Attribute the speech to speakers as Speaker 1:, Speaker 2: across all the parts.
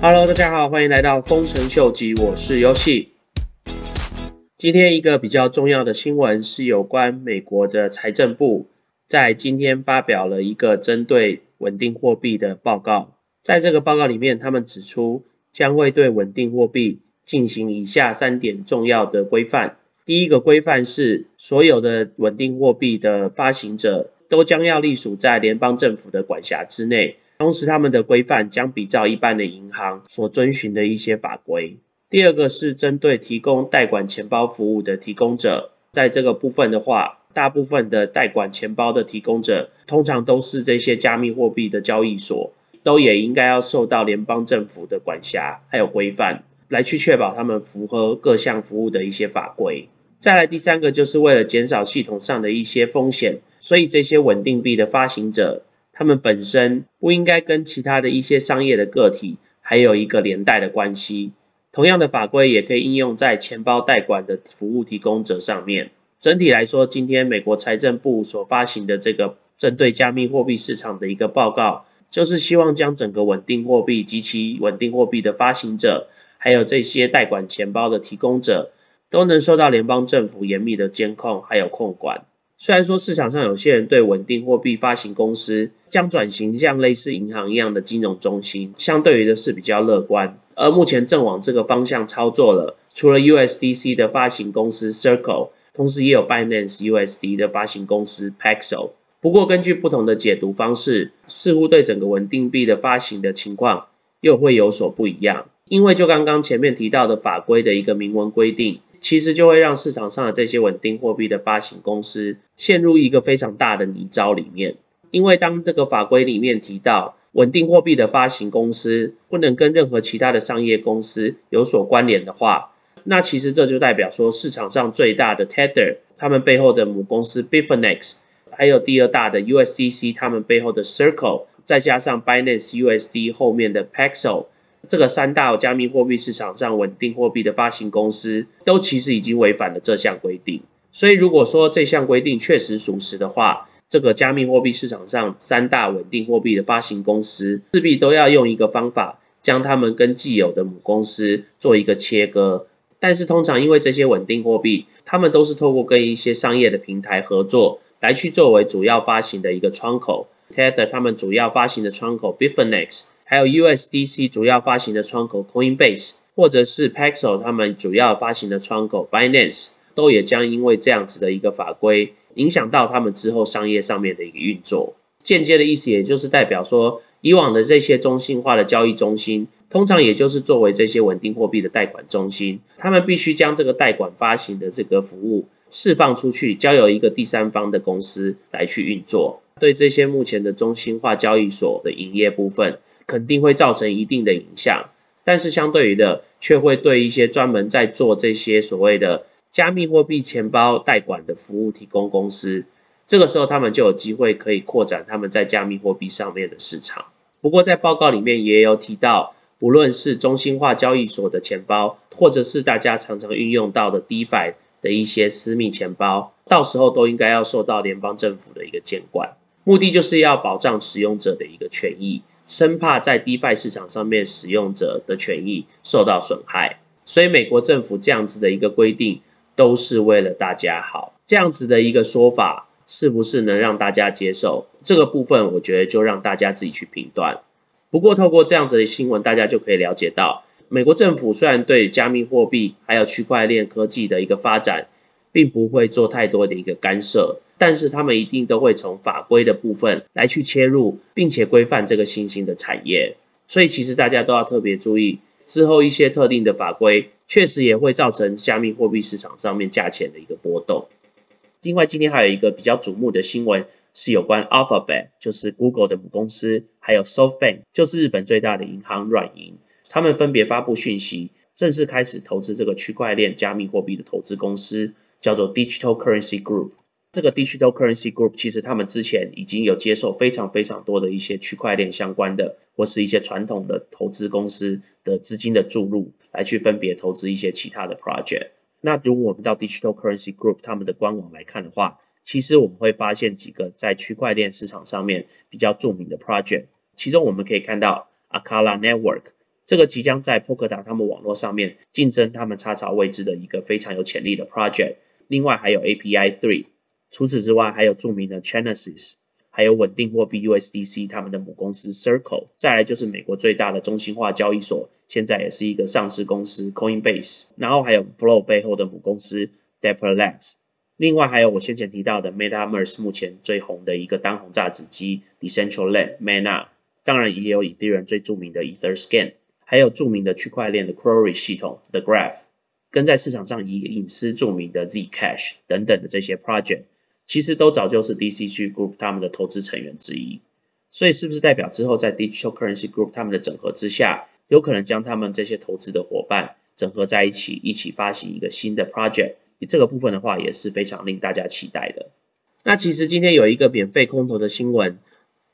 Speaker 1: Hello，大家好，欢迎来到丰臣秀吉，我是游戏。今天一个比较重要的新闻是有关美国的财政部在今天发表了一个针对稳定货币的报告。在这个报告里面，他们指出将会对稳定货币进行以下三点重要的规范。第一个规范是，所有的稳定货币的发行者都将要隶属在联邦政府的管辖之内。同时，他们的规范将比照一般的银行所遵循的一些法规。第二个是针对提供代管钱包服务的提供者，在这个部分的话，大部分的代管钱包的提供者，通常都是这些加密货币的交易所，都也应该要受到联邦政府的管辖还有规范，来去确保他们符合各项服务的一些法规。再来第三个，就是为了减少系统上的一些风险，所以这些稳定币的发行者。他们本身不应该跟其他的一些商业的个体还有一个连带的关系。同样的法规也可以应用在钱包代管的服务提供者上面。整体来说，今天美国财政部所发行的这个针对加密货币市场的一个报告，就是希望将整个稳定货币及其稳定货币的发行者，还有这些代管钱包的提供者，都能受到联邦政府严密的监控还有控管。虽然说市场上有些人对稳定货币发行公司将转型像类似银行一样的金融中心，相对于的是比较乐观，而目前正往这个方向操作了。除了 USDC 的发行公司 Circle，同时也有 Binance USD 的发行公司 Paxo。不过根据不同的解读方式，似乎对整个稳定币的发行的情况又会有所不一样。因为就刚刚前面提到的法规的一个明文规定。其实就会让市场上的这些稳定货币的发行公司陷入一个非常大的泥沼里面，因为当这个法规里面提到稳定货币的发行公司不能跟任何其他的商业公司有所关联的话，那其实这就代表说市场上最大的 Tether，他们背后的母公司 Bitfinex，还有第二大的 USDC，他们背后的 Circle，再加上 Binance USD 后面的 Paxos。这个三大加密货币市场上稳定货币的发行公司，都其实已经违反了这项规定。所以，如果说这项规定确实属实的话，这个加密货币市场上三大稳定货币的发行公司，势必都要用一个方法，将他们跟既有的母公司做一个切割。但是，通常因为这些稳定货币，他们都是透过跟一些商业的平台合作，来去作为主要发行的一个窗口。Tether 他们主要发行的窗口 Bitfinex。还有 USDC 主要发行的窗口 Coinbase，或者是 Paxos 他们主要发行的窗口 Binance，都也将因为这样子的一个法规，影响到他们之后商业上面的一个运作。间接的意思，也就是代表说，以往的这些中心化的交易中心，通常也就是作为这些稳定货币的贷款中心，他们必须将这个贷款发行的这个服务释放出去，交由一个第三方的公司来去运作。对这些目前的中心化交易所的营业部分。肯定会造成一定的影响，但是相对于的，却会对一些专门在做这些所谓的加密货币钱包代管的服务提供公司，这个时候他们就有机会可以扩展他们在加密货币上面的市场。不过在报告里面也有提到，不论是中心化交易所的钱包，或者是大家常常运用到的 DeFi 的一些私密钱包，到时候都应该要受到联邦政府的一个监管，目的就是要保障使用者的一个权益。生怕在 DeFi 市场上面使用者的权益受到损害，所以美国政府这样子的一个规定都是为了大家好。这样子的一个说法是不是能让大家接受？这个部分我觉得就让大家自己去评断。不过透过这样子的新闻，大家就可以了解到，美国政府虽然对加密货币还有区块链科技的一个发展，并不会做太多的一个干涉。但是他们一定都会从法规的部分来去切入，并且规范这个新兴的产业。所以其实大家都要特别注意，之后一些特定的法规确实也会造成加密货币市场上面价钱的一个波动。另外，今天还有一个比较瞩目的新闻是有关 Alphabet，就是 Google 的母公司，还有 SoftBank，就是日本最大的银行软银，他们分别发布讯息，正式开始投资这个区块链加密货币的投资公司，叫做 Digital Currency Group。这个 Digital Currency Group 其实他们之前已经有接受非常非常多的一些区块链相关的，或是一些传统的投资公司的资金的注入，来去分别投资一些其他的 project。那如果我们到 Digital Currency Group 他们的官网来看的话，其实我们会发现几个在区块链市场上面比较著名的 project，其中我们可以看到 Akala Network，这个即将在 Polkadot 他们网络上面竞争他们插槽位置的一个非常有潜力的 project。另外还有 API Three，除此之外还有著名的 Chainasis，还有稳定货币 USDC 他们的母公司 Circle，再来就是美国最大的中心化交易所，现在也是一个上市公司 Coinbase，然后还有 Flow 背后的母公司 Dapper Labs。另外还有我先前提到的 MetaMask 目前最红的一个当红榨汁机 Decentraland Mana，当然也有以太坊最著名的 EtherScan，还有著名的区块链的 Query 系统 The Graph，跟在市场上以隐私著名的 Zcash 等等的这些 project，其实都早就是 DCG Group 他们的投资成员之一。所以是不是代表之后在 Digital Currency Group 他们的整合之下，有可能将他们这些投资的伙伴整合在一起，一起发行一个新的 project？这个部分的话也是非常令大家期待的。那其实今天有一个免费空投的新闻，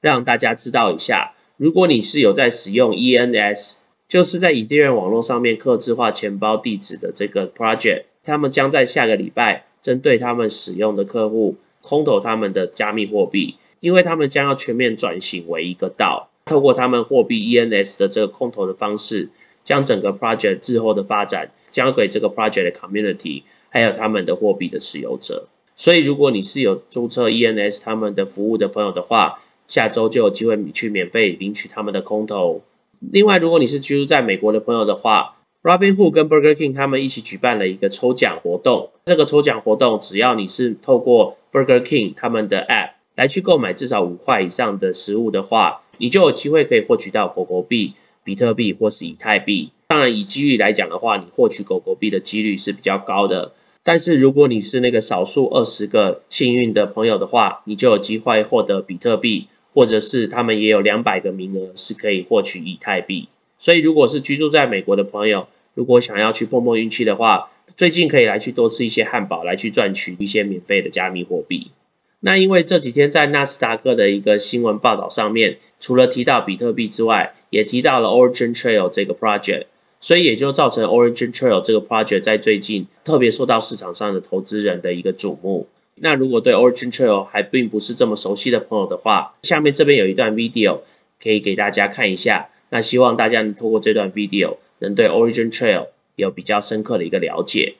Speaker 1: 让大家知道一下。如果你是有在使用 ENS，就是在以太坊网络上面刻字化钱包地址的这个 project，他们将在下个礼拜针对他们使用的客户空投他们的加密货币，因为他们将要全面转型为一个道，透过他们货币 ENS 的这个空投的方式，将整个 project 之后的发展交给这个 project 的 community。还有他们的货币的持有者，所以如果你是有注册 ENS 他们的服务的朋友的话，下周就有机会去免费领取他们的空投。另外，如果你是居住在美国的朋友的话，Robinhood 跟 Burger King 他们一起举办了一个抽奖活动。这个抽奖活动，只要你是透过 Burger King 他们的 App 来去购买至少五块以上的食物的话，你就有机会可以获取到狗狗币、比特币或是以太币。当然，以几率来讲的话，你获取狗狗币的几率是比较高的。但是如果你是那个少数二十个幸运的朋友的话，你就有机会获得比特币，或者是他们也有两百个名额是可以获取以太币。所以如果是居住在美国的朋友，如果想要去碰碰运气的话，最近可以来去多吃一些汉堡，来去赚取一些免费的加密货币。那因为这几天在纳斯达克的一个新闻报道上面，除了提到比特币之外，也提到了 Origin Trail 这个 project。所以也就造成 Origin Trail 这个 project 在最近特别受到市场上的投资人的一个瞩目。那如果对 Origin Trail 还并不是这么熟悉的朋友的话，下面这边有一段 video 可以给大家看一下。那希望大家能透过这段 video 能对 Origin Trail 有比较深刻的一个了解。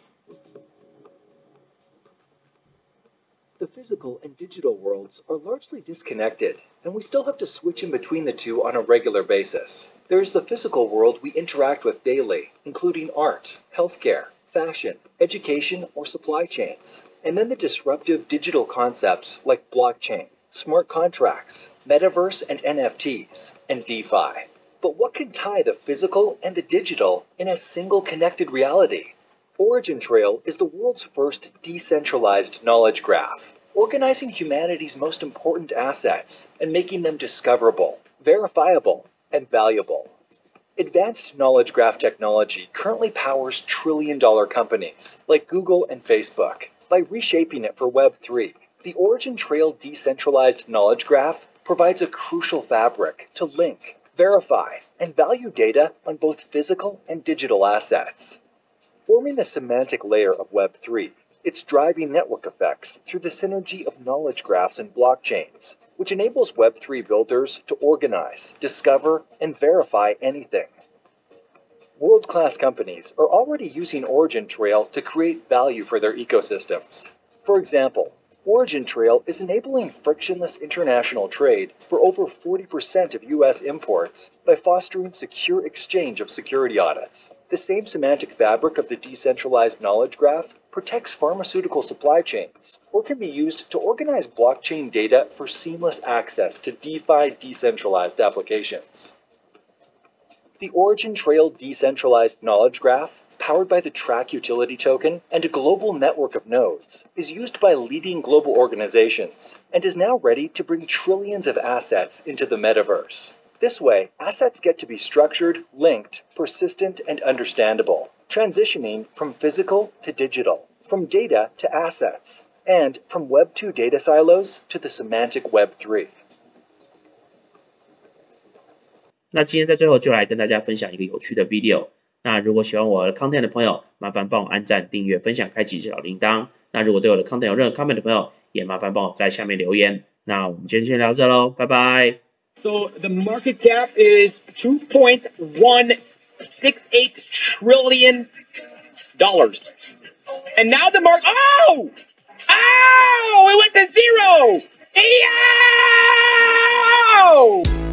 Speaker 2: The physical and digital worlds are largely disconnected, and we still have to switch in between the two on a regular basis. There is the physical world we interact with daily, including art, healthcare, fashion, education, or supply chains. And then the disruptive digital concepts like blockchain, smart contracts, metaverse and NFTs, and DeFi. But what can tie the physical and the digital in a single connected reality? Origin Trail is the world's first decentralized knowledge graph, organizing humanity's most important assets and making them discoverable, verifiable, and valuable. Advanced knowledge graph technology currently powers trillion dollar companies like Google and Facebook. By reshaping it for Web3, the Origin Trail decentralized knowledge graph provides a crucial fabric to link, verify, and value data on both physical and digital assets. Forming the semantic layer of Web3, it's driving network effects through the synergy of knowledge graphs and blockchains, which enables Web3 builders to organize, discover, and verify anything. World class companies are already using Origin Trail to create value for their ecosystems. For example, Origin Trail is enabling frictionless international trade for over 40% of U.S. imports by fostering secure exchange of security audits. The same semantic fabric of the decentralized knowledge graph protects pharmaceutical supply chains or can be used to organize blockchain data for seamless access to DeFi decentralized applications. The Origin Trail decentralized knowledge graph, powered by the Track utility token and a global network of nodes, is used by leading global organizations and is now ready to bring trillions of assets into the metaverse. This way, assets get to be structured, linked, persistent, and understandable, transitioning from physical to digital, from data to assets, and from Web 2 data silos to the semantic Web 3.
Speaker 1: 那今天在最后就来跟大家分享一个有趣的 video。 那如果喜欢我的 content 的朋友，麻烦帮我按赞、订阅、分享、开启小铃铛。那如果对我的 content 有任何 comment 的朋友，也麻烦帮我在下面留言。那我们今天先聊这喽，拜拜。
Speaker 3: So the market cap is 2.1 1.68 trillion dollars. And now the market, oh, oh, it went to zero. Yeah!